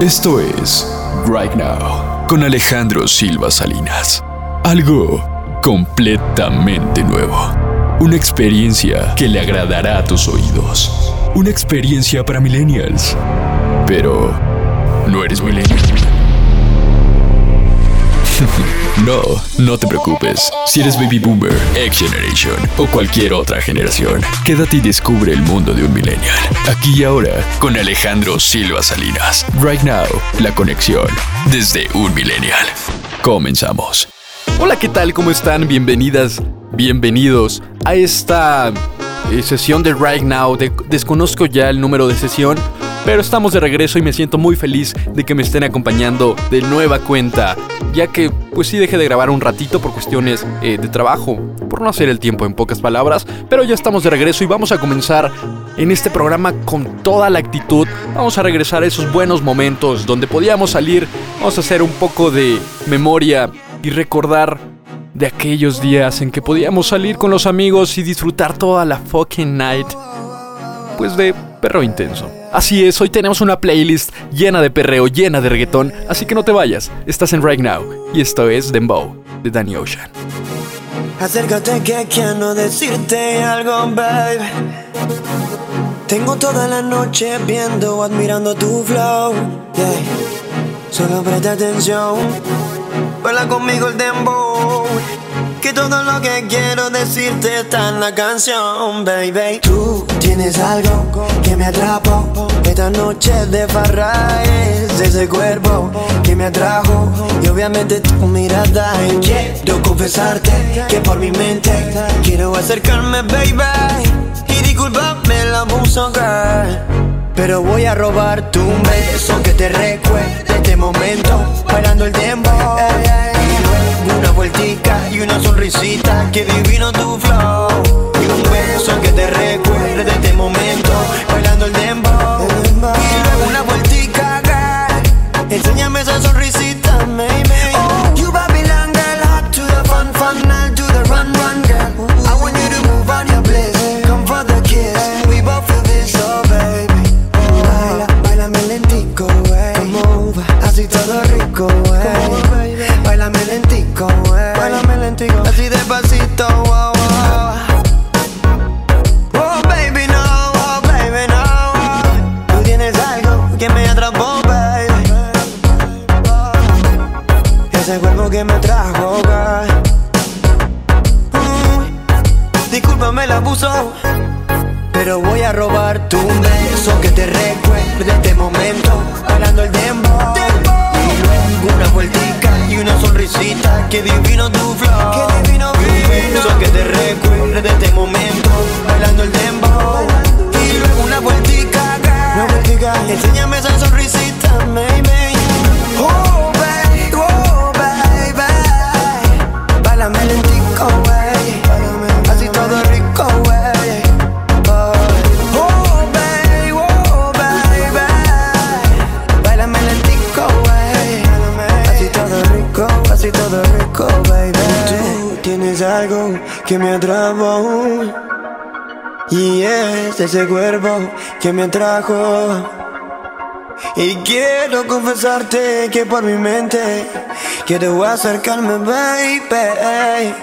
Esto es Right Now con Alejandro Silva Salinas. Algo completamente nuevo. Una experiencia que le agradará a tus oídos. Una experiencia para millennials. Pero no eres millennial. No, no te preocupes. Si eres baby boomer, X Generation o cualquier otra generación, quédate y descubre el mundo de un millennial. Aquí y ahora, con Alejandro Silva Salinas. Right now, la conexión desde un millennial. Comenzamos. Hola, ¿qué tal? ¿Cómo están? Bienvenidas, bienvenidos a esta eh, sesión de Right Now. De- desconozco ya el número de sesión, pero estamos de regreso y me siento muy feliz de que me estén acompañando de nueva cuenta, ya que pues sí dejé de grabar un ratito por cuestiones eh, de trabajo, por no hacer el tiempo en pocas palabras, pero ya estamos de regreso y vamos a comenzar en este programa con toda la actitud. Vamos a regresar a esos buenos momentos donde podíamos salir, vamos a hacer un poco de memoria y recordar de aquellos días en que podíamos salir con los amigos y disfrutar toda la fucking night. Pues de perro intenso. Así es, hoy tenemos una playlist llena de perreo, llena de reggaetón, así que no te vayas, estás en Right Now y esto es Dembow de Danny Ocean. Acércate que quiero decirte algo, babe. Tengo toda la noche viendo, admirando tu flow. Solo presta atención. Baila conmigo el dembow. Que todo lo que quiero decirte está en la canción, baby. Tú tienes algo que me atrapó. Esta noche de farra es ese cuerpo que me atrajo. Y obviamente tu mirada. Quiero confesarte que por mi mente quiero acercarme, baby. Y disculpame abuso, girl. Pero voy a robarte un beso que te recuerde este momento Bailando el tiempo Y luego una vueltica y una sonrisita. Que divino tu flow. Y un beso que te recuerde este momento. Bailando el tiempo Y luego una vueltica, girl. Enséñame esa sonrisita, maybe Que que me atrapó Y es ese cuerpo que me atrajo y quiero confesarte que por mi mente quiero acercarme, baby.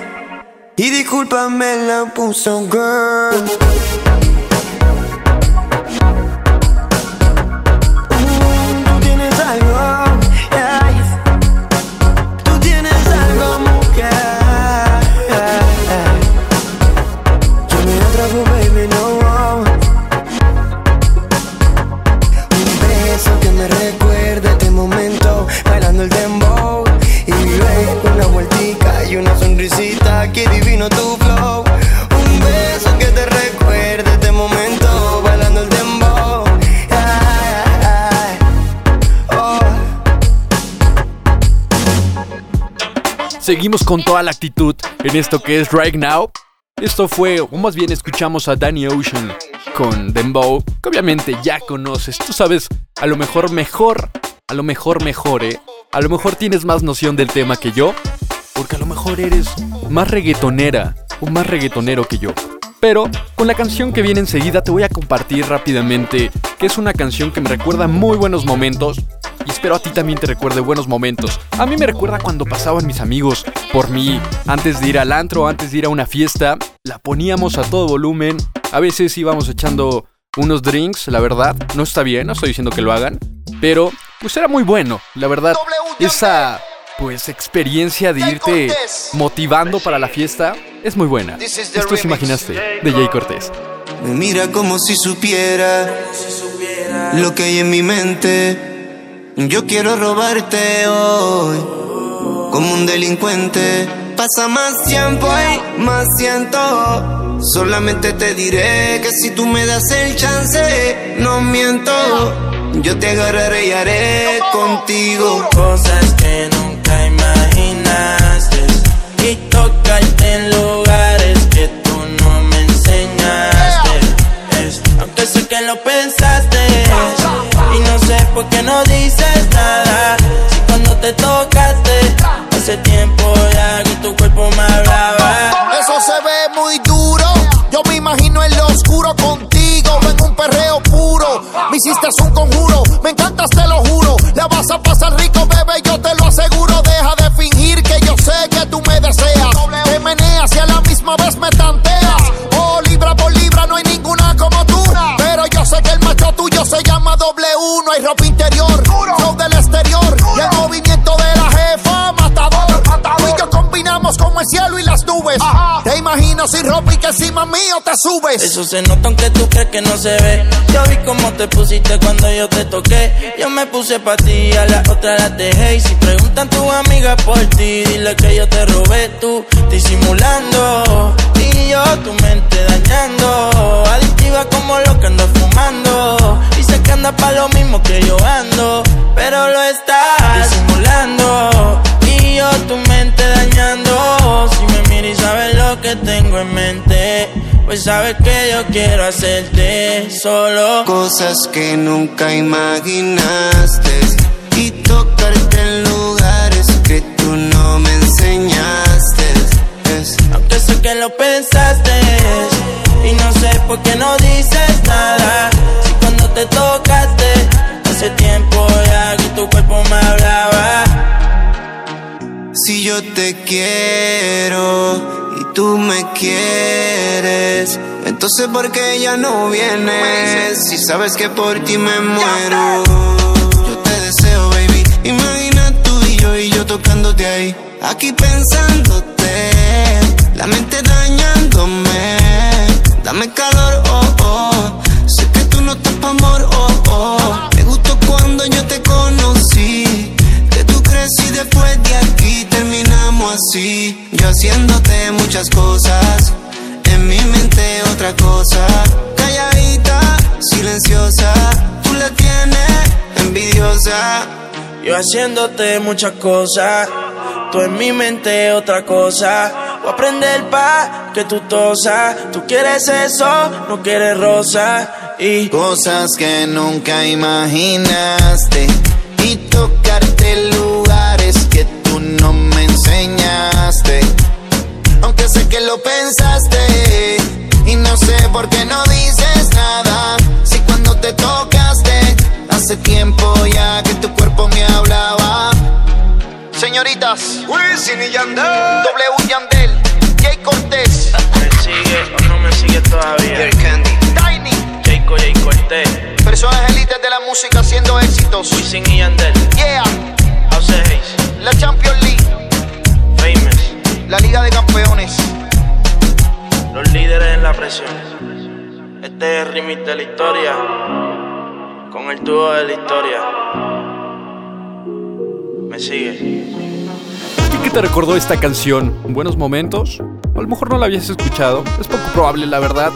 Y discúlpame la puso, girl. Seguimos con toda la actitud en esto que es Right Now. Esto fue, o más bien escuchamos a Danny Ocean con Dembow, que obviamente ya conoces. Tú sabes, a lo mejor mejor, a lo mejor mejor, ¿eh? A lo mejor tienes más noción del tema que yo, porque a lo mejor eres más reggaetonera o más reggaetonero que yo. Pero con la canción que viene enseguida te voy a compartir rápidamente que es una canción que me recuerda muy buenos momentos. y espero a ti también te recuerde buenos momentos. A mí me recuerda cuando pasaban mis amigos por mí antes de ir al antro, antes de ir a una fiesta, la poníamos a todo volumen. A veces íbamos echando unos drinks, la verdad, no está bien, no estoy diciendo que lo hagan, pero pues era muy bueno, la verdad. Esa pues experiencia de irte motivando para la fiesta es muy buena. Esto es Imaginaste de Jay Cortés. Me mira como si supiera lo que hay en mi mente. Yo quiero robarte hoy como un delincuente. Pasa más tiempo y más siento. Solamente te diré que si tú me das el chance, no miento. Yo te agarraré y haré contigo cosas que nunca y tocarte en lugares que tú no me enseñaste. aunque sé que lo pensaste y no sé por qué no dices nada. Si cuando te tocaste hace tiempo ya que tu cuerpo me hablaba. Eso se ve muy duro. Yo me imagino en lo oscuro contigo en un perreo puro. Me hiciste un conjuro, me encantas, te lo juro. La vas a ropa interior, flow del exterior. Y el movimiento de la jefa, matador. Tú y yo combinamos como el cielo y las nubes. Te imagino sin ropa y que encima mío te subes. Eso se nota aunque tú crees que no se ve. Yo vi cómo te pusiste cuando yo te toqué. Yo me puse pa' ti, a la otra la dejé. Y si preguntan tu amiga por ti, dile que yo te robé tú, disimulando. Y yo tu mente dañando. Adictiva como lo que ando fumando. Y que anda pa' lo mismo que yo ando. Pero lo estás disimulando. Y yo tu mente dañando. Si me miras y sabes lo que tengo en mente. Pues sabes que yo quiero hacerte solo cosas que nunca imaginaste y tocarte en lugares que tú no me enseñaste. Aunque sé que lo pensaste y no sé por qué no dices nada. Te tocaste hace tiempo ya que tu cuerpo me hablaba. Si yo te quiero y tú me quieres, entonces ¿por qué ya no vienes? Si sabes que por ti me muero. Yo te deseo, baby. Imagina tú y yo y yo tocándote ahí. Aquí pensándote, la mente dañándome. Dame calor, oh. Amor, oh, oh. Me gustó cuando yo te conocí. Que tú crecí después de aquí terminamos así. Yo haciéndote muchas cosas. En mi mente otra cosa. Calladita, silenciosa. Tú la tienes envidiosa. Yo haciéndote muchas cosas. Tú en mi mente otra cosa. Voy a aprender pa' que tú tosas. Tú quieres eso, no quieres rosa. Y cosas que nunca imaginaste. Y tocarte Señoritas, Wisin y Yandel, W Yandel, Jay Cortés, ¿Me sigue o no me sigue todavía? Candy. Tiny, Jayco, Jay Cortés, personas élites de la música haciendo éxitos. Wisin y Yandel, Yeah, House Hayes, la Champions League, Famous, la Liga de Campeones. los líderes en la presión. Este es el remix de la historia, con el tubo de la historia. Me sigue. ¿Y qué te recordó esta canción? ¿Buenos momentos? A lo mejor no la habías escuchado. Es poco probable, la verdad.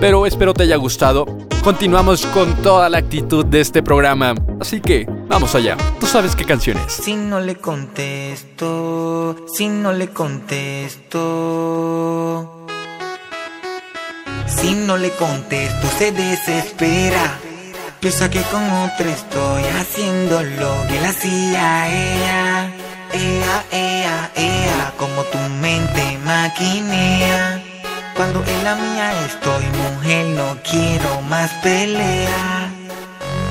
Pero espero te haya gustado. Continuamos con toda la actitud de este programa. Así que, vamos allá. Tú sabes qué canción es. Si no le contesto, si no le contesto. Si no le contesto, se desespera. Piensa que con otra estoy haciendo lo que él hacía ella ea, ea, ea, como tu mente maquinea. Cuando en la mía estoy, mujer, no quiero más pelea.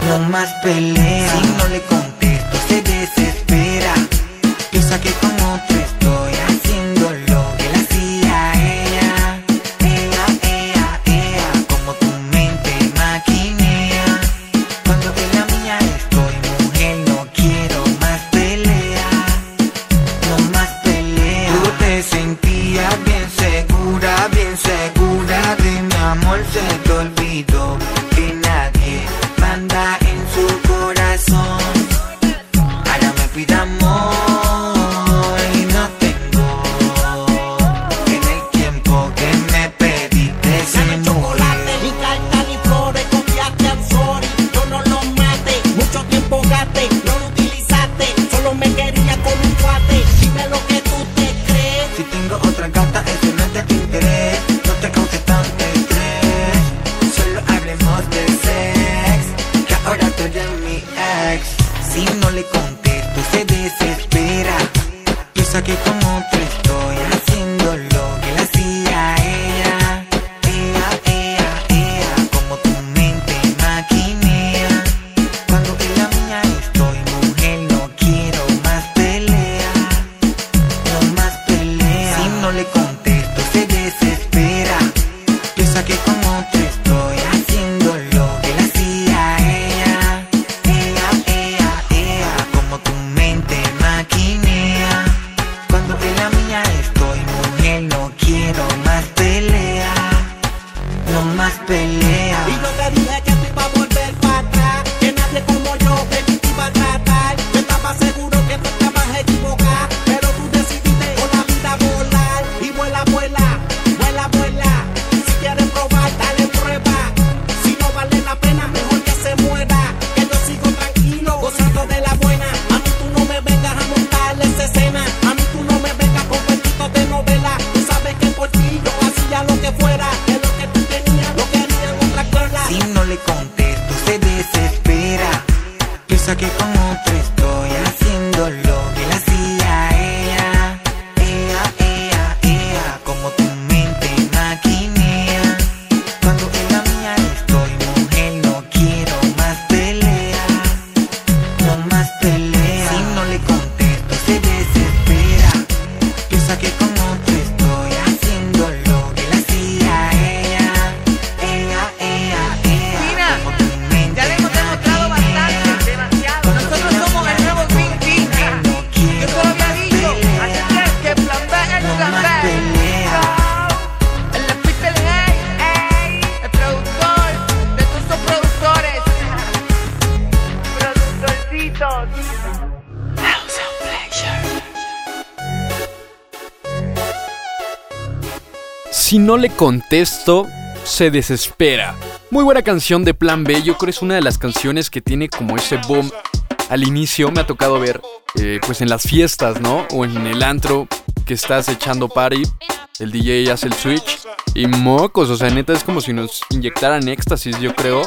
No más pelea. Si no le contesto, se desespera. Piensa que con otro. No le contesto, se desespera. Muy buena canción de Plan B, yo creo que es una de las canciones que tiene como ese boom al inicio. Me ha tocado ver, eh, pues en las fiestas, ¿no? O en el antro que estás echando party, el DJ hace el switch y mocos, o sea, neta es como si nos inyectaran éxtasis, yo creo.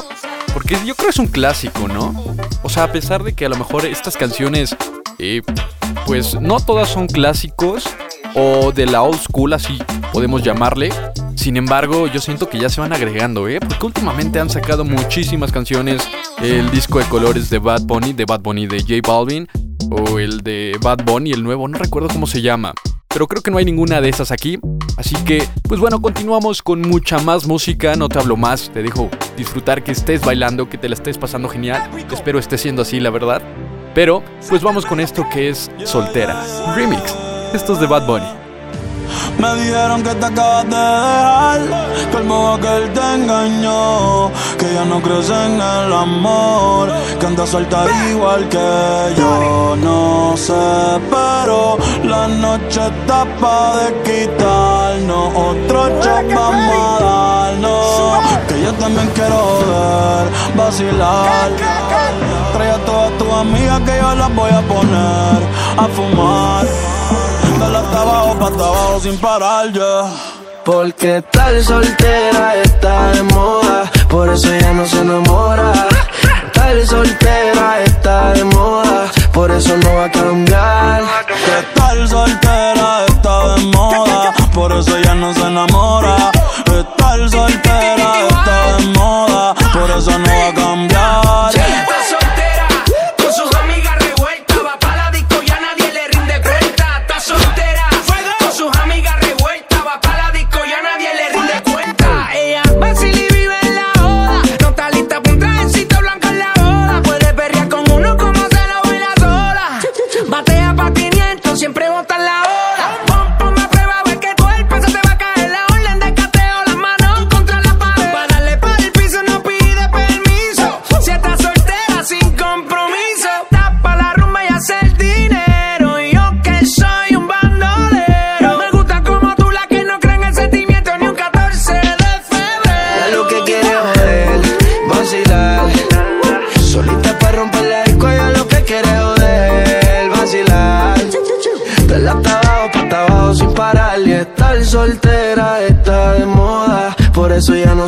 Porque yo creo que es un clásico, ¿no? O sea, a pesar de que a lo mejor estas canciones, eh, pues no todas son clásicos o de la old school, así podemos llamarle. Sin embargo, yo siento que ya se van agregando, ¿eh? Porque últimamente han sacado muchísimas canciones. El disco de colores de Bad Bunny, de Bad Bunny de J Balvin, o el de Bad Bunny, el nuevo, no recuerdo cómo se llama. Pero creo que no hay ninguna de esas aquí. Así que, pues bueno, continuamos con mucha más música. No te hablo más, te dejo disfrutar que estés bailando, que te la estés pasando genial. Espero esté siendo así, la verdad. Pero, pues vamos con esto que es Soltera. Remix. Esto es de Bad Bunny. Me dijeron que te acabas de dejar, que el modo que él te engañó, que ya no crees en el amor, que andas suelta igual que yo. No sé, pero la noche está pa' de quitarnos, otro shot vamos a darnos, que yo también quiero ver, vacilar. Trae a todas tus amigas que yo las voy a poner a fumar. Dale hasta abajo, pa' hasta abajo sin parar ya. Porque estar soltera está de moda, por eso ella no se enamora. Estar soltera está de moda, por eso no va a cambiar. Que estar soltera está de moda, por eso ella no se enamora. Estar soltera está de moda, por eso no va a cambiar.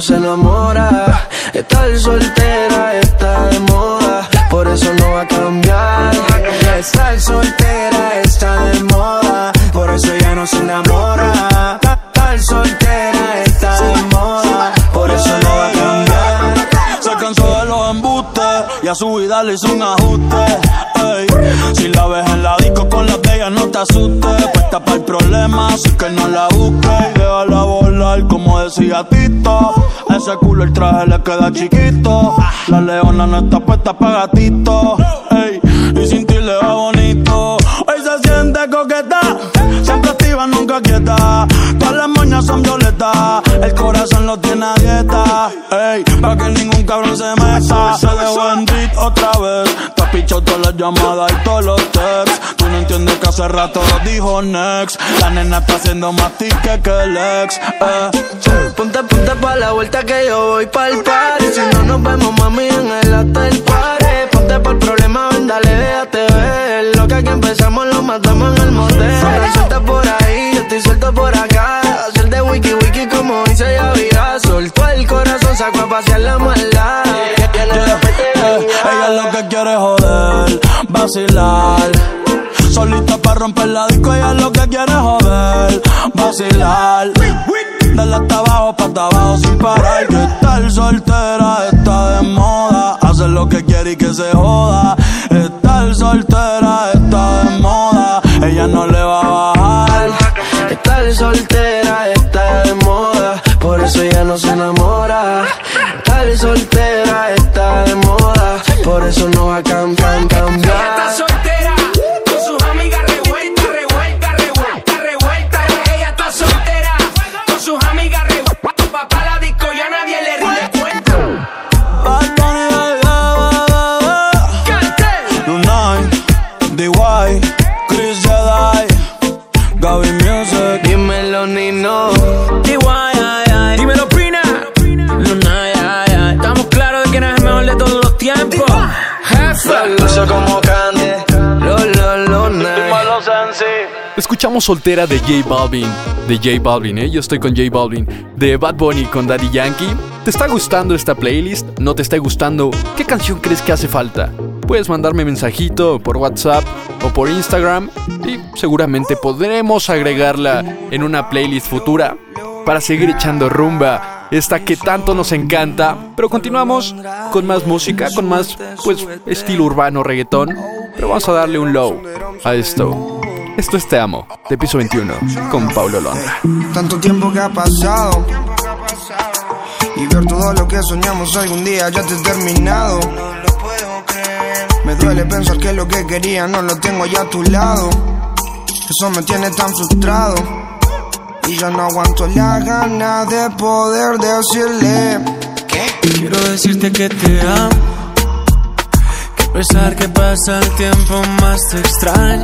Se enamora. Estar soltera está de moda, por eso no va a cambiar. Estar soltera está de moda, por eso ya no se enamora. Estar soltera está de moda, por eso no va a cambiar. Se cansó de los embustes y a su vida le hizo un ajuste. ey. Si la ves en la disco con la de no te asustes. Puesta para el problema, así que no la busques. Y déjala volar, como decía Tito. Ese culo el traje le queda chiquito. La leona no está puesta para gatito. ey. Y sin ti le va bonito. Hoy se siente coqueta. Siempre activa, nunca quieta. Todas las moñas son violetas. El corazón lo tiene a dieta. Ey, para que ningún cabrón se meta. Se dejó en otra vez. Te has pichado todas las llamadas y todos los texts. Tú no entiendes hace rato dijo next. La nena está haciendo más tique que el ex. Eh. Ponte, ponte pa' la vuelta que yo voy pa'l party Si no nos vemos, mami, en el hotel party Ponte el problema, ven, dale, déjate ver Lo que aquí empezamos lo matamos en el motel Suelta por ahí, yo estoy suelto por acá Hacer de wiki wiki como dice ya vida Soltó el corazón, sacó a pasear la maldad mete Eh, ella lo que quiere es joder, vacilar. Solita para romper la disco, ella lo que quiere joder, vacilar. Dale hasta abajo, pa' abajo sin parar. Que estar soltera está de moda. Hacer lo que quiere y que se joda. Estar soltera está de moda. Ella no le va a bajar. Estar soltera está de moda, por eso ya no se enamora. Estar soltera está de moda, por eso no va a Escuchamos Soltera de J Balvin. De J Balvin, ¿eh? Yo estoy con J Balvin. De Bad Bunny con Daddy Yankee. ¿Te está gustando esta playlist? ¿No te está gustando? ¿Qué canción crees que hace falta? Puedes mandarme mensajito por WhatsApp o por Instagram y seguramente podremos agregarla en una playlist futura para seguir echando rumba, esta que tanto nos encanta. Pero continuamos con más música, con más, pues, estilo urbano, reggaetón. Pero vamos a darle un low a esto. Esto es Te Amo, de piso 21, con Paulo Londra. Tanto tiempo que ha pasado Y ver todo lo que soñamos algún día ya te he terminado Me duele pensar que lo que quería no lo tengo ya a tu lado Eso me tiene tan frustrado Y ya no aguanto la gana de poder decirle Quiero decirte que te amo. Que a pesar que pasa el tiempo más te extraño.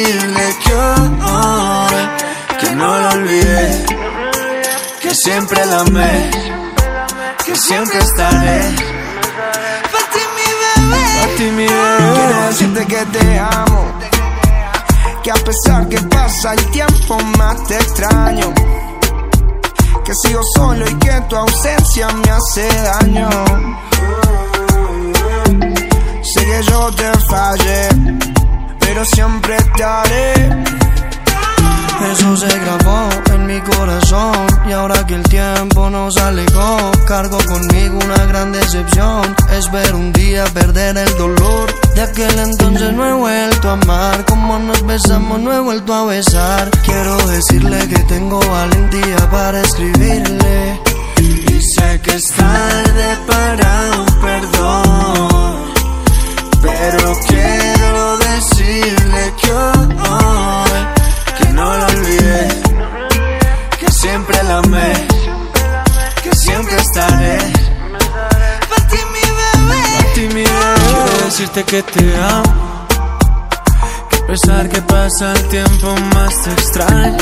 decirle que hoy que no lo olvidé, que siempre la amé, que siempre estaré. Para ti mi bebé. Para ti mi bebé. Quiero decirte que te amo. Que a pesar que pasa el tiempo más te extraño. Que sigo solo y que tu ausencia me hace daño. Sé que yo te fallé, pero siempre estaré. Eso se grabó en mi corazón y ahora que el tiempo nos alejó, cargo conmigo una gran decepción. Espero un día perder el dolor. De aquel entonces no he vuelto a amar, como nos besamos no he vuelto a besar. Quiero decirle que tengo valentía para escribirle. Y sé que es tarde para un perdón, pero quiero decirle que hoy que no la olvidé, que siempre la amé, que siempre estaré. Pa' ti mi bebé, pa' ti mi bebé. Quiero decirte que te amo. Que a pesar que pasa el tiempo más te extraño.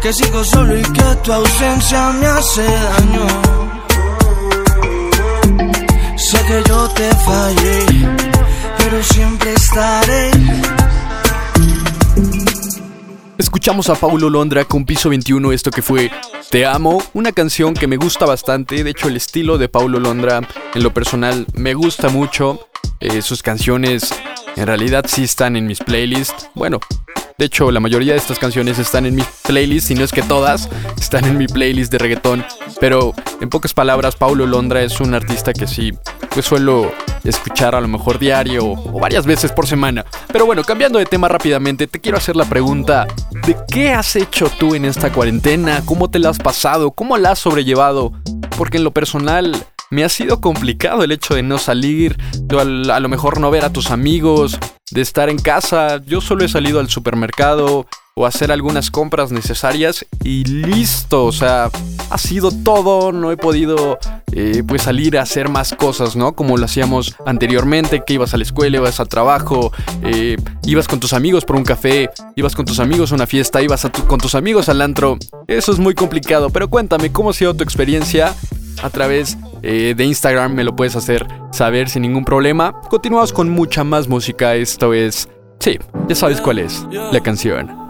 Que sigo solo y que tu ausencia me hace daño. Sé que yo te fallé, pero siempre estaré. Escuchamos a Paulo Londra con Piso 21, esto que fue Te Amo, una canción que me gusta bastante, de hecho el estilo de Paulo Londra en lo personal me gusta mucho, Eh, sus canciones en realidad sí están en mis playlists, bueno, de hecho la mayoría de estas canciones están en mis playlists, si no es que todas están en mi playlist de reggaetón, pero en pocas palabras Paulo Londra es un artista que sí, pues suelo escuchar a lo mejor diario o varias veces por semana. Pero bueno, cambiando de tema rápidamente, te quiero hacer la pregunta, ¿de qué has hecho tú en esta cuarentena? ¿Cómo te la has pasado? ¿Cómo la has sobrellevado? Porque en lo personal me ha sido complicado el hecho de no salir, a lo mejor no ver a tus amigos, de estar en casa. Yo solo he salido al supermercado o hacer algunas compras necesarias y listo. O sea, ha sido todo. No he podido eh, pues salir a hacer más cosas, ¿no? Como lo hacíamos anteriormente, que ibas a la escuela, ibas al trabajo, eh, ibas con tus amigos por un café, ibas con tus amigos a una fiesta, ibas con tus amigos al antro. Eso es muy complicado, pero cuéntame, ¿cómo ha sido tu experiencia? a través eh, de Instagram me lo puedes hacer saber sin ningún problema. Continuamos con mucha más música. Esto es. Sí, ya sabes cuál es la canción.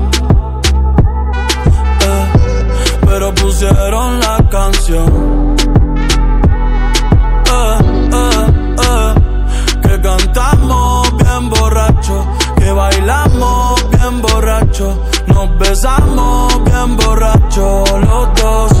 Pero pusieron la canción. Eh, eh, eh, que cantamos bien borracho, que bailamos bien borracho, nos besamos bien borracho los dos.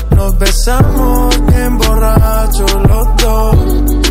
nos besamos bien borrachos los dos.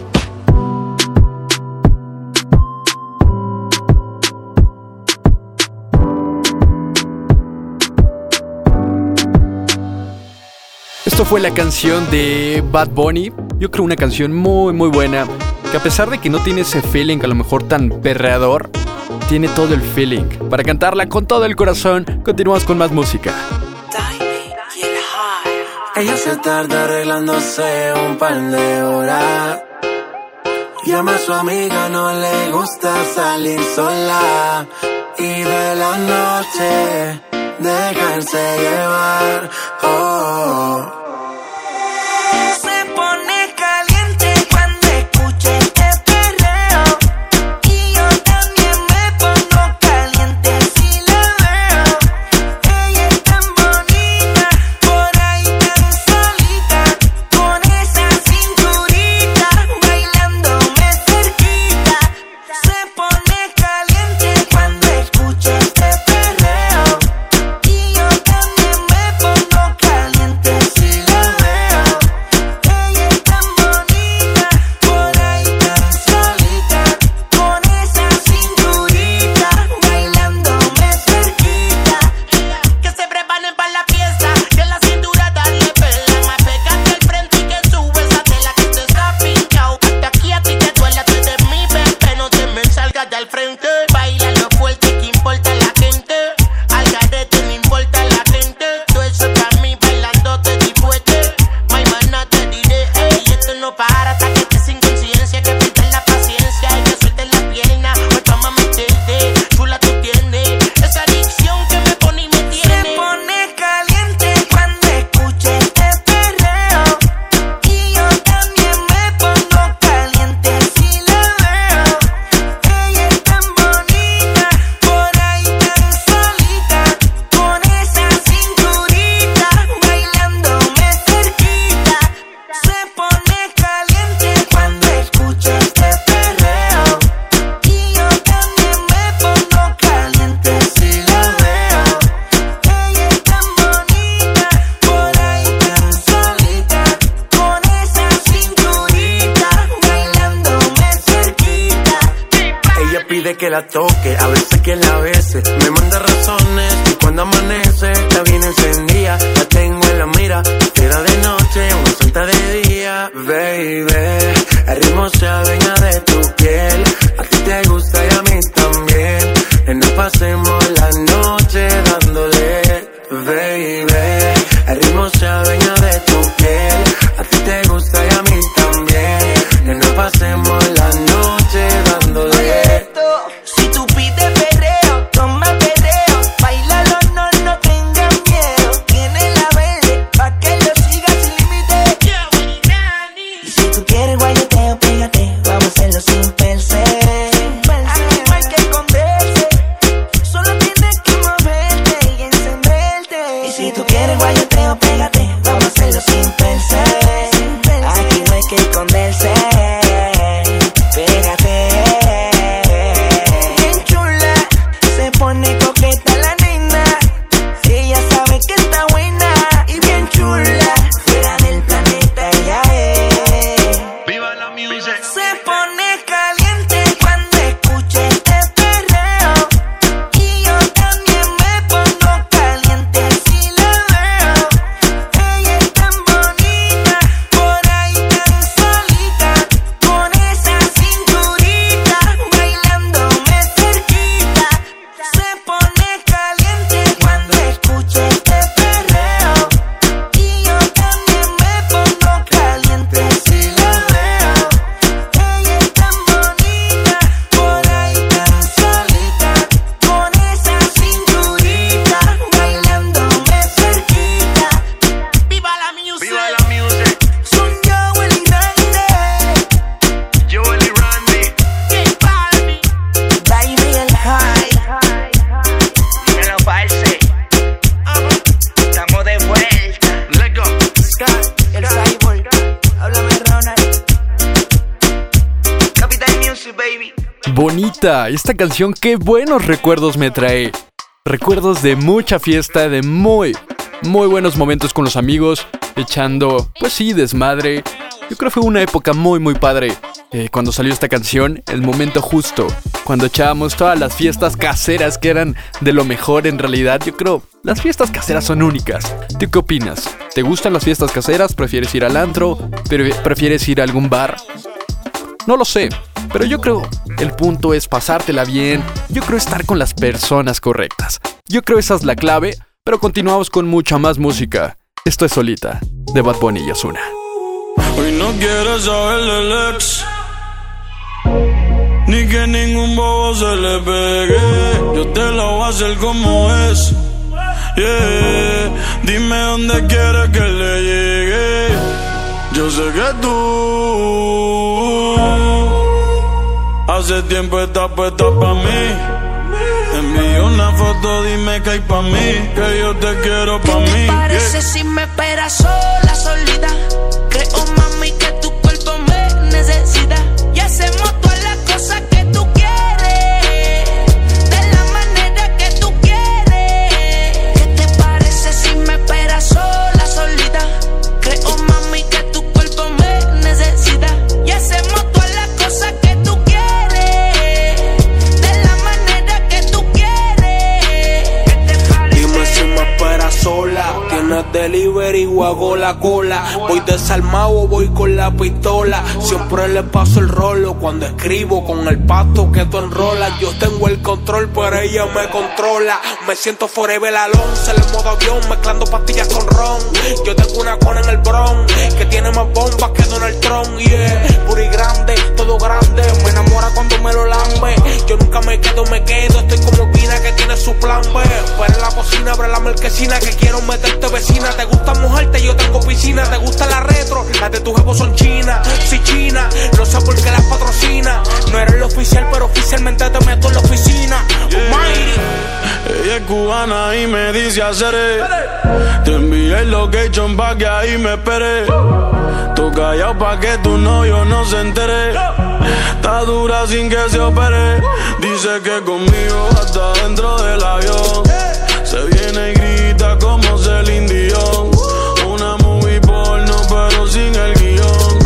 Esto fue la canción de Bad Bunny. Yo creo una canción muy muy buena. Que a pesar de que no tiene ese feeling a lo mejor tan perreador, tiene todo el feeling. Para cantarla con todo el corazón, continuamos con más música. Ella se tarda arreglándose un par de horas. Llama a su amiga, no le gusta salir sola. Y de la noche, dejarse llevar. Oh. Canción qué buenos recuerdos me trae. Recuerdos de mucha fiesta, de muy, muy buenos momentos con los amigos, echando, pues sí, desmadre. Yo creo que fue una época muy, muy padre. eh, cuando salió esta canción, el momento justo, cuando echábamos todas las fiestas caseras que eran de lo mejor en realidad, yo creo, las fiestas caseras son únicas. ¿Tú qué opinas? ¿Te gustan las fiestas caseras? ¿Prefieres ir al antro? ¿Pre- ¿Prefieres ir a algún bar? No lo sé, pero yo creo el punto es pasártela bien, yo creo estar con las personas correctas. Yo creo esa es la clave, pero continuamos con mucha más música. Esto es Solita, de Bad Bunny y. Hoy no quieres saber del ex. Ni que ningún bobo se le pegue. Yo te lo voy a hacer como es. Yeah. Dime dónde quieres que le llegue. Yo sé que tú hace tiempo estás puesta pa' mí. Envío una foto, dime que hay pa' mí, que yo te quiero pa' mí. Parece yeah. si me esperas sola, solita. Creo, Tienes delivery o hago la cola. Voy desarmado voy con la pistola. Siempre le paso el rolo cuando escribo con el pato que tú enrolas. Yo tengo el control, pero ella me controla. Me siento forever Alonso en el modo avión, mezclando pastillas con ron. Yo tengo una cona en el bron que tiene más bombas que Donald Trump. Yeah, puri grande, todo grande. Me enamora cuando me lo lambe. Yo nunca me quedo, me quedo. Estoy como Pina que tiene su plan B. En la cocina, abre la marquesina que quiero meterte Te gusta mojarte, yo tengo piscina. Te gusta la retro, las de tu jevo son chinas. Si china, no sé por qué las patrocina. No eres el oficial, pero oficialmente te meto en la oficina. Almighty. Ella es cubana y me dice hacer Te envié el location pa' que ahí me espere Tú callado pa' que tu novio no se entere Está dura sin que se opere Dice que conmigo hasta dentro del avión Se viene y Una movie porno pero sin el guion.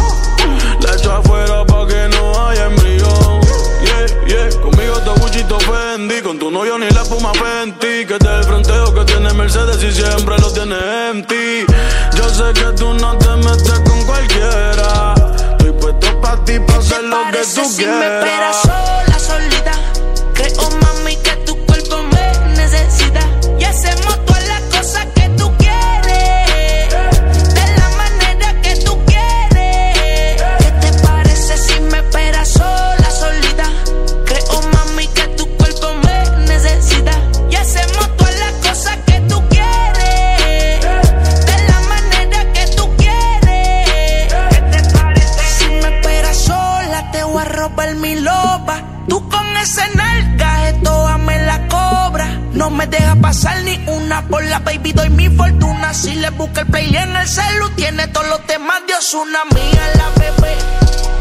La echo afuera pa' que no haya embrión. Yeah, yeah, conmigo te buchito Fendi Con tu novio ni la espuma Fenty Que te el fronteo que tiene Mercedes y siempre lo tiene en ti. Yo sé que tú no te metes con cualquiera. Estoy puesto pa' ti, pa' hacer lo que tú si me esperas quieras sola, solita? Creo, mami, que tu cuerpo me necesita. Y hacemos todas deja pasar ni una por la baby, doy mi fortuna. Si le busca el play en el celu, tiene todos los temas de Osuna mía, la bebé.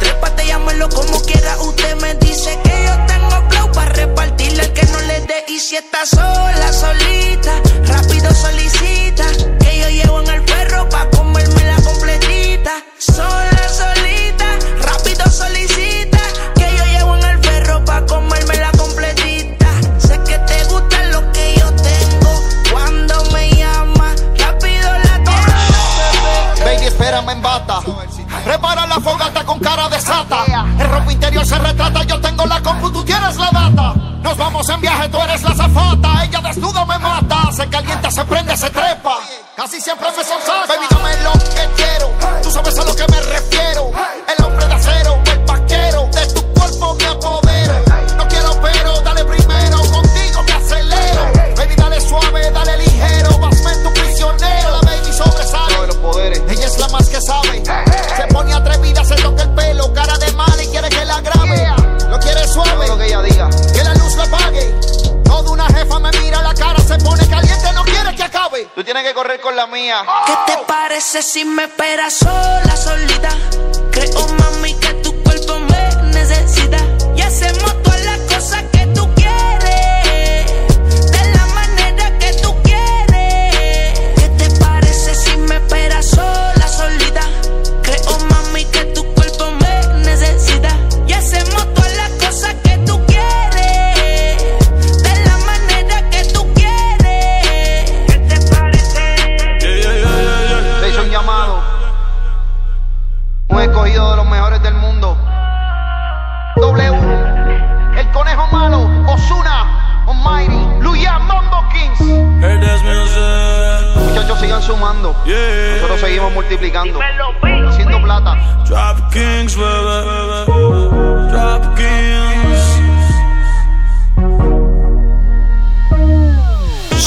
Trépate, llámelo como quiera. Usted me dice que yo tengo flow para repartirle al que no le dé. Y si está sola, solita, rápido solicita. Que yo llevo en yo tengo la compu, tú tienes la data. Nos vamos en viaje, tú eres la zafata. Ella desnuda me mata, se calienta, se prende, se trepa. Casi siempre me sonsaca. Baby, dame lo que quiero. Tú sabes a lo que me refiero. ¿Qué te parece si me esperas sola, solita? Creo, mami,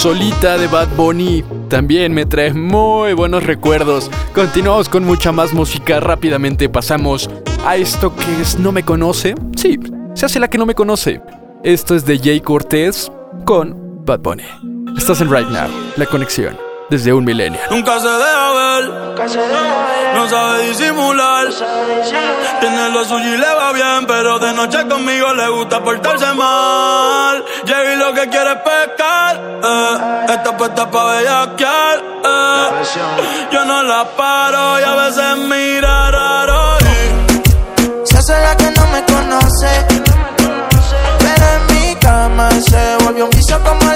Solita de Bad Bunny también me trae muy buenos recuerdos. Continuamos con mucha más música. Rápidamente pasamos a esto que es No me conoce. Sí, se hace la que no me conoce. Esto es de Jay Cortés con Bad Bunny. Estás en Right Now, la conexión desde un milenio. Nunca se deja ver. No sabe disimular. Tiene lo suyo y le va bien, pero de noche conmigo le gusta portarse mal. Llega y lo que quiere es pescar. Eh. Está puesta pa' bellaquear. Eh. Yo no la paro y a veces mira raro. y- Se hace la que no me conoce. Pero en mi cama se volvió un vicio como a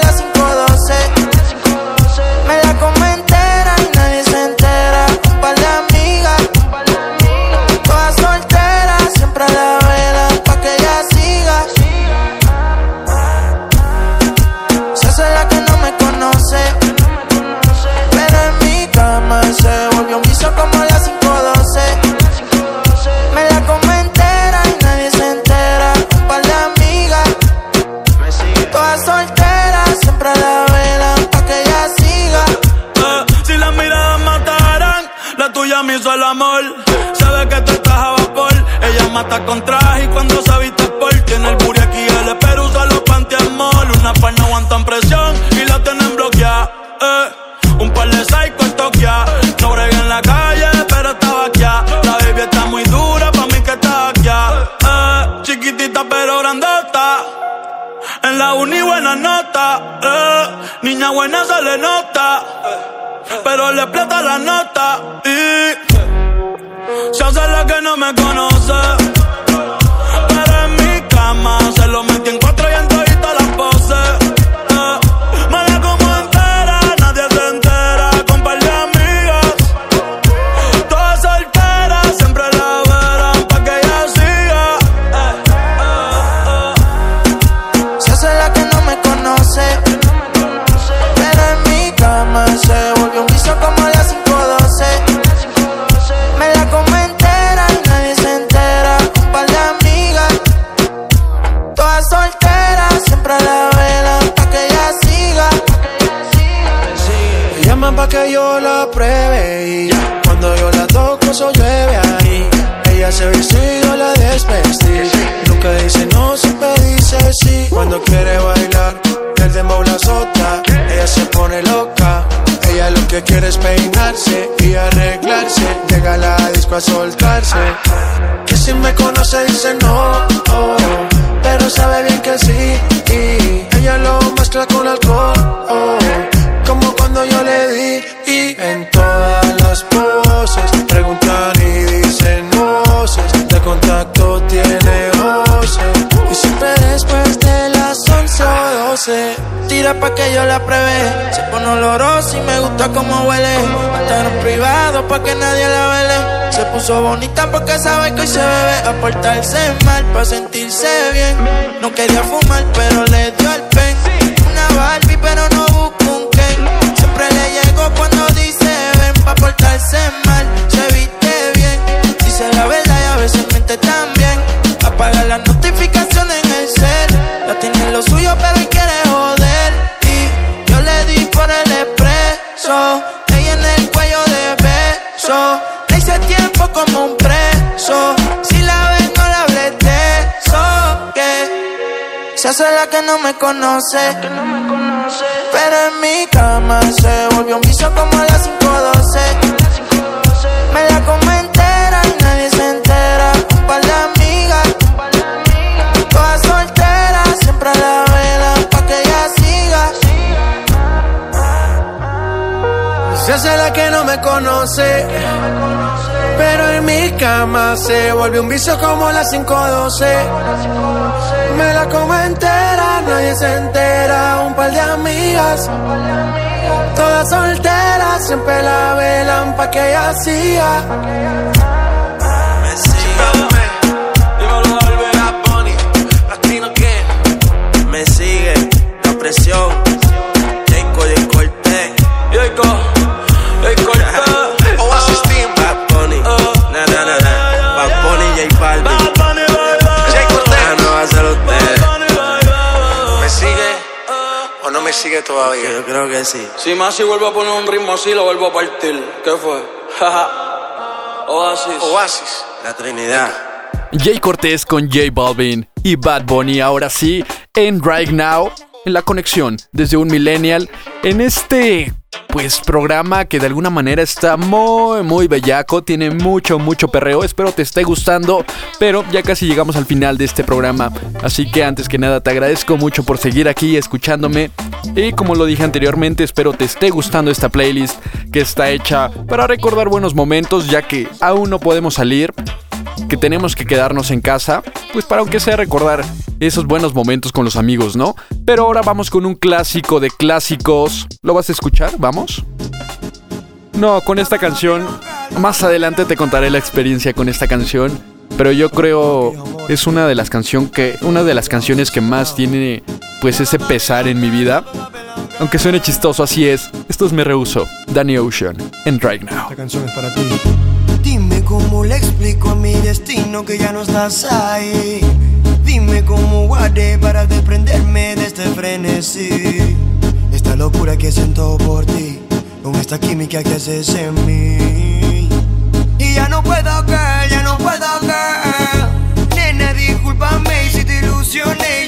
mata con traje y cuando se viste por tiene el booty aquí el pero usa los pantiamol. Una par no aguantan presión y la tienen bloqueada. Eh, un par de psycho en Tokia. No bregué en la calle, pero estaba aquí. La baby está muy dura, pa' mí que está aquí. Eh, chiquitita pero grandota. En la uni buena nota, eh. niña buena se le nota, pero le explota la nota y se hace la que no me conoce. Se lo metí en Cuando quiere bailar, el dembow la azota. Ella se pone loca. Ella lo que quiere es peinarse y arreglarse. Llega a la disco a soltarse. Que si me conoce dice no, oh, pero sabe bien que sí. Y ella lo mezcla con alcohol, oh, como cuando yo le di. Y 12. Tira pa' que yo la pruebe. Se pone olorosa y me gusta como huele. Estar privado pa' que nadie la vele. Se puso bonita porque sabe que hoy se bebe. A portarse mal pa' sentirse bien. No quería fumar, pero le dio el pen. Una Barbie, pero no busca un Ken. Siempre le llego cuando dice ven pa' portarse mal. Se hace la que no me conoce. Pero en mi cama se volvió un vicio como a las 5.12. Me la come entera y nadie se entera. Un par de amigas, todas solteras, siempre a la vela pa' que ella siga. Se hace la que no me conoce. Pero en mi cama se volvió un vicio como las 512. Me la como entera, nadie se entera. Un par de amigas, todas solteras, siempre la velan pa' que ella siga. Sigue todavía. Yo creo que sí. Si más si vuelvo a poner un ritmo así, lo vuelvo a partir. ¿Qué fue? Oasis. Oasis. La Trinidad. Jay Cortés con J Balvin y Bad Bunny ahora sí en Right Now en la conexión desde un millennial en este pues programa que de alguna manera está muy muy bellaco, tiene mucho mucho perreo, espero te esté gustando, pero ya casi llegamos al final de este programa, así que antes que nada te agradezco mucho por seguir aquí escuchándome y como lo dije anteriormente, espero te esté gustando esta playlist que está hecha para recordar buenos momentos ya que aún no podemos salir, que tenemos que quedarnos en casa, pues para aunque sea recordar esos buenos momentos con los amigos, ¿no? Pero ahora vamos con un clásico de clásicos. ¿Lo vas a escuchar? ¿Vamos? No, con esta canción, más adelante te contaré la experiencia con esta canción, pero yo creo es una de las canción que una de las canciones que más tiene pues ese pesar en mi vida. Aunque suene chistoso, así es. Esto es Me Rehuso, Danny Ocean, en Right Now. Esta canción es para ti. Dime cómo le explico a mi destino que ya no estás ahí. Dime cómo guardé para desprenderme de este frenesí. Esta locura que siento por ti, con esta química que haces en mí. Y ya no puedo caer, ya no puedo caer. Nena, discúlpame si te ilusioné,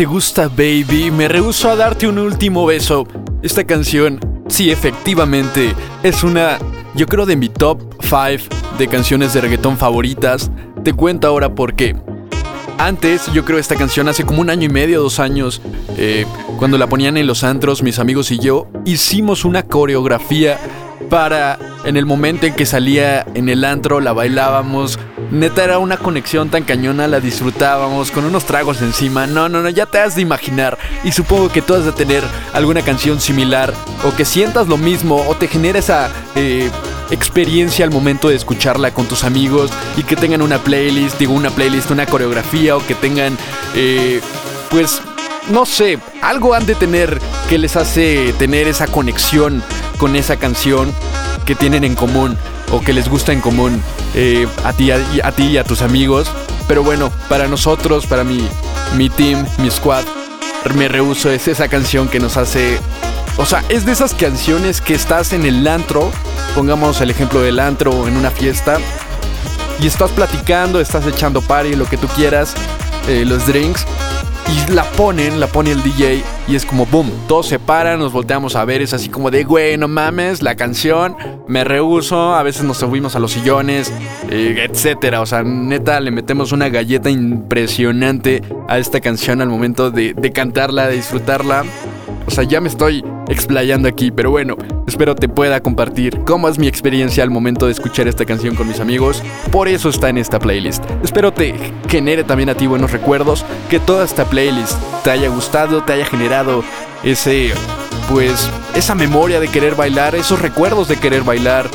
te gusta, baby, me rehuso a darte un último beso. Esta canción, sí, efectivamente, es una, yo creo, de mi top 5 de canciones de reggaetón favoritas. Te cuento ahora por qué. Antes, yo creo esta canción hace como un año y medio, dos años, eh, cuando la ponían en los antros, mis amigos y yo, hicimos una coreografía para, en el momento en que salía en el antro, la bailábamos. Neta era una conexión tan cañona, la disfrutábamos con unos tragos encima. No, no, no, ya te has de imaginar. Y supongo que tú has de tener alguna canción similar o que sientas lo mismo o te genera esa eh, experiencia al momento de escucharla con tus amigos y que tengan una playlist, digo una playlist, una coreografía o que tengan, eh, pues, no sé, algo han de tener que les hace tener esa conexión con esa canción que tienen en común o que les gusta en común eh, a, ti, a, ti y a tus amigos. Pero bueno, para nosotros, para mi, mi team, mi squad, me rehuso es esa canción que nos hace... O sea, es de esas canciones que estás en el antro, pongamos el ejemplo del antro en una fiesta, y estás platicando, estás echando party, lo que tú quieras, eh, los drinks, y la ponen, la pone el DJ, y es como boom, todos se paran, nos volteamos a ver, es así como de, güey, no mames, la canción, me rehuso, a veces nos subimos a los sillones, eh, etcétera. O sea, neta, le metemos una galleta impresionante a esta canción al momento de, de cantarla, de disfrutarla. O sea, ya me estoy explayando aquí, pero bueno, espero te pueda compartir cómo es mi experiencia al momento de escuchar esta canción con mis amigos. Por eso está en esta playlist. Espero te genere también a ti buenos recuerdos, que toda esta playlist te haya gustado, te haya generado ese, pues, esa memoria de querer bailar, esos recuerdos de querer bailar,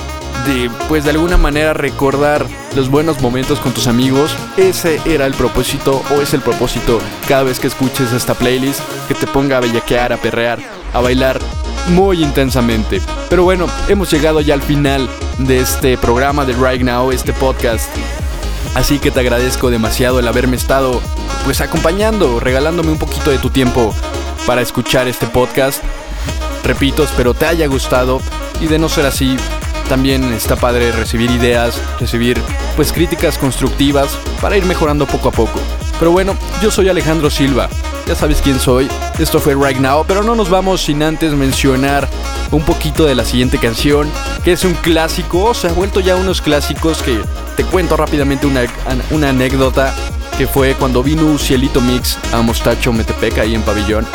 de, pues, de alguna manera recordar los buenos momentos con tus amigos. Ese era el propósito o es el propósito cada vez que escuches esta playlist, que te ponga a bellaquear, a perrear, a bailar muy intensamente. Pero bueno, hemos llegado ya al final de este programa de Right Now, este podcast. Así que te agradezco demasiado el haberme estado pues acompañando, regalándome un poquito de tu tiempo para escuchar este podcast. Repito, espero te haya gustado y de no ser así, también está padre recibir ideas, recibir pues críticas constructivas para ir mejorando poco a poco. Pero bueno, yo soy Alejandro Silva, ya sabes quién soy, esto fue Right Now, pero no nos vamos sin antes mencionar un poquito de la siguiente canción, que es un clásico, se ha vuelto ya unos clásicos que te cuento rápidamente una, una anécdota que fue cuando vino Cielito Mix a Mostacho Metepec ahí en Pabellón,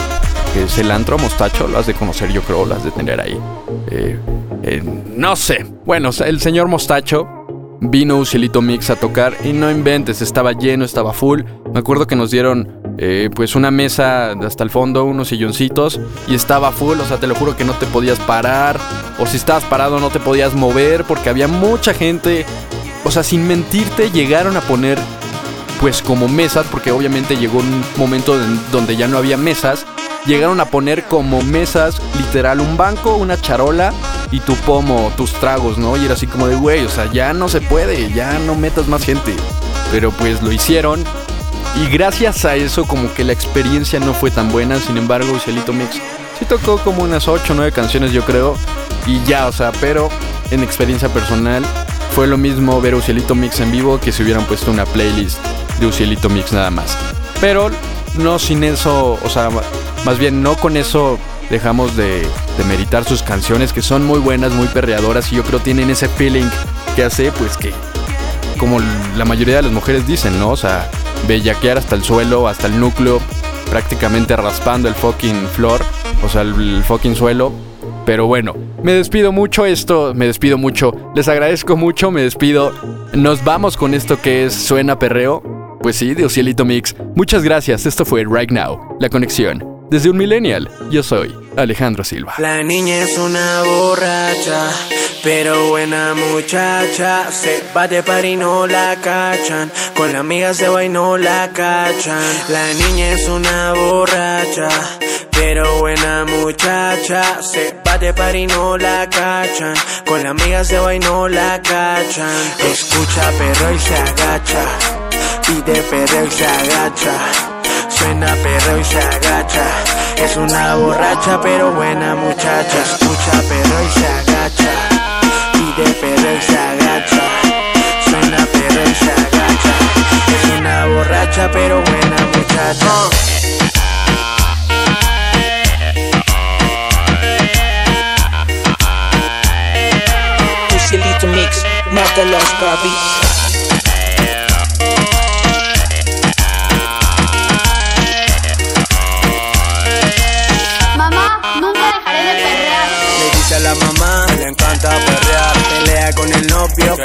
es el antro Mostacho, lo has de conocer yo creo, lo has de tener ahí. Eh, no sé, bueno, el señor Mostacho vino Ucielito Mix a tocar y no inventes, estaba lleno, estaba full. Me acuerdo que nos dieron eh, pues una mesa hasta el fondo, unos silloncitos y estaba full, o sea, te lo juro que no te podías parar o si estabas parado no te podías mover porque había mucha gente. O sea, sin mentirte llegaron a poner pues como mesas, porque obviamente llegó un momento en donde ya no había mesas, llegaron a poner como mesas literal un banco, una charola y tu pomo, tus tragos, ¿no? Y era así como de, güey, o sea, ya no se puede, ya no metas más gente. Pero pues lo hicieron y gracias a eso como que la experiencia no fue tan buena, sin embargo, Cielito Mix sí tocó como unas 8 o 9 canciones yo creo y ya, o sea, pero en experiencia personal fue lo mismo ver Ucielito Mix en vivo que si hubieran puesto una playlist de Ucielito Mix nada más. Pero no sin eso, o sea, más bien no con eso dejamos de, de meritar sus canciones que son muy buenas, muy perreadoras y yo creo tienen ese feeling que hace pues que como la mayoría de las mujeres dicen, ¿no? O sea, bellaquear hasta el suelo, hasta el núcleo, prácticamente raspando el fucking floor, o sea, el fucking suelo. Pero bueno, me despido mucho esto, me despido mucho, les agradezco mucho, me despido. Nos vamos con esto que es Suena Perreo. Pues sí, de Ocielito Mix. Muchas gracias, esto fue Right Now, la conexión. Desde un millennial, yo soy Alejandro Silva. La niña es una borracha, pero buena muchacha. Se va de par y no la cachan. Con la amiga se va la cachan. La niña es una borracha, pero buena muchacha. Se va de par y no la cachan. Con la amiga se va la cachan. Escucha perro y se agacha. Pide perro y se agacha. Suena perro y se agacha. Es una borracha pero buena muchacha. Escucha perro y se agacha. Pide perro y se agacha. Suena perro y se agacha. Es una borracha pero buena muchacha. Ucielito Mix, mata los papi. Encanta perrear. Pelea con el novio.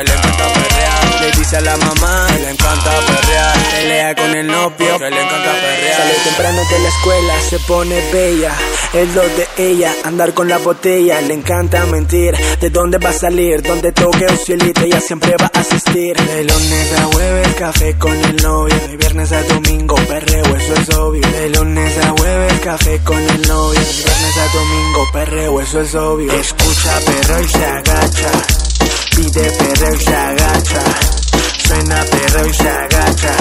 Le dice a la mamá, le encanta perrear. pelea con el novio, que le encanta perrear. Sale temprano de la escuela, se pone bella. Es lo de ella, andar con la botella. Le encanta mentir. ¿De dónde va a salir? Donde toque un cielito, ella siempre va a asistir. De lunes a jueves, café con el novio. De viernes a domingo, perreo, eso es obvio. De lunes a jueves, café con el novio. De viernes a domingo, perreo, eso es obvio. Escucha perro y se agacha. Pide perreo y se agacha. Suena perro y se agacha.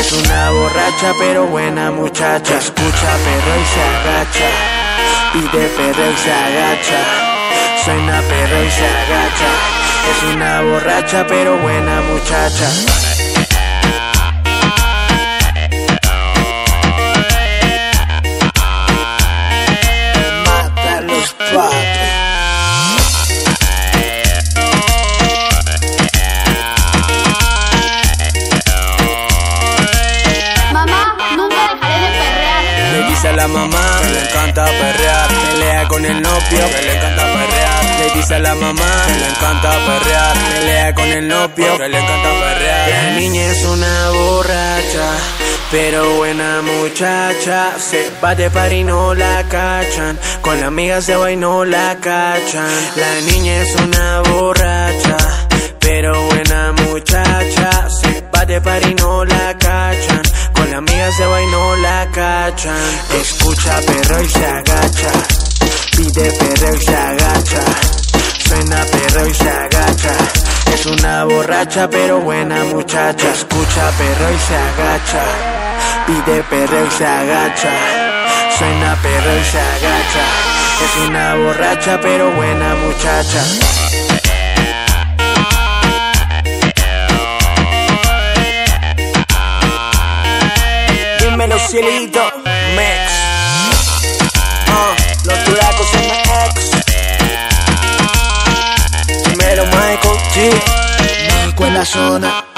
Es una borracha pero buena muchacha. Escucha perro y se agacha. Pide perro y se agacha. Suena perro y se agacha. Es una borracha pero buena muchacha. El novio que le encanta perrear. Le dice a la mamá que le encanta perrear. Pelea con el novio que le encanta perrear. La niña es una borracha, pero buena muchacha. Se va de par y no la cachan. Con la amiga se va y no la cachan. La niña es una borracha, pero buena muchacha. Se va de par y no la cachan. Con la amiga se va y no la cachan. Escucha perro y se agacha. Pide perro y se agacha. Suena perro y se agacha. Es una borracha pero buena muchacha. Escucha perro y se agacha. Pide perro y se agacha. Suena perro y se agacha. Es una borracha pero buena muchacha. Dímelo cielito, Mex. Ex. Dímelo Michael G. Michael en la zona.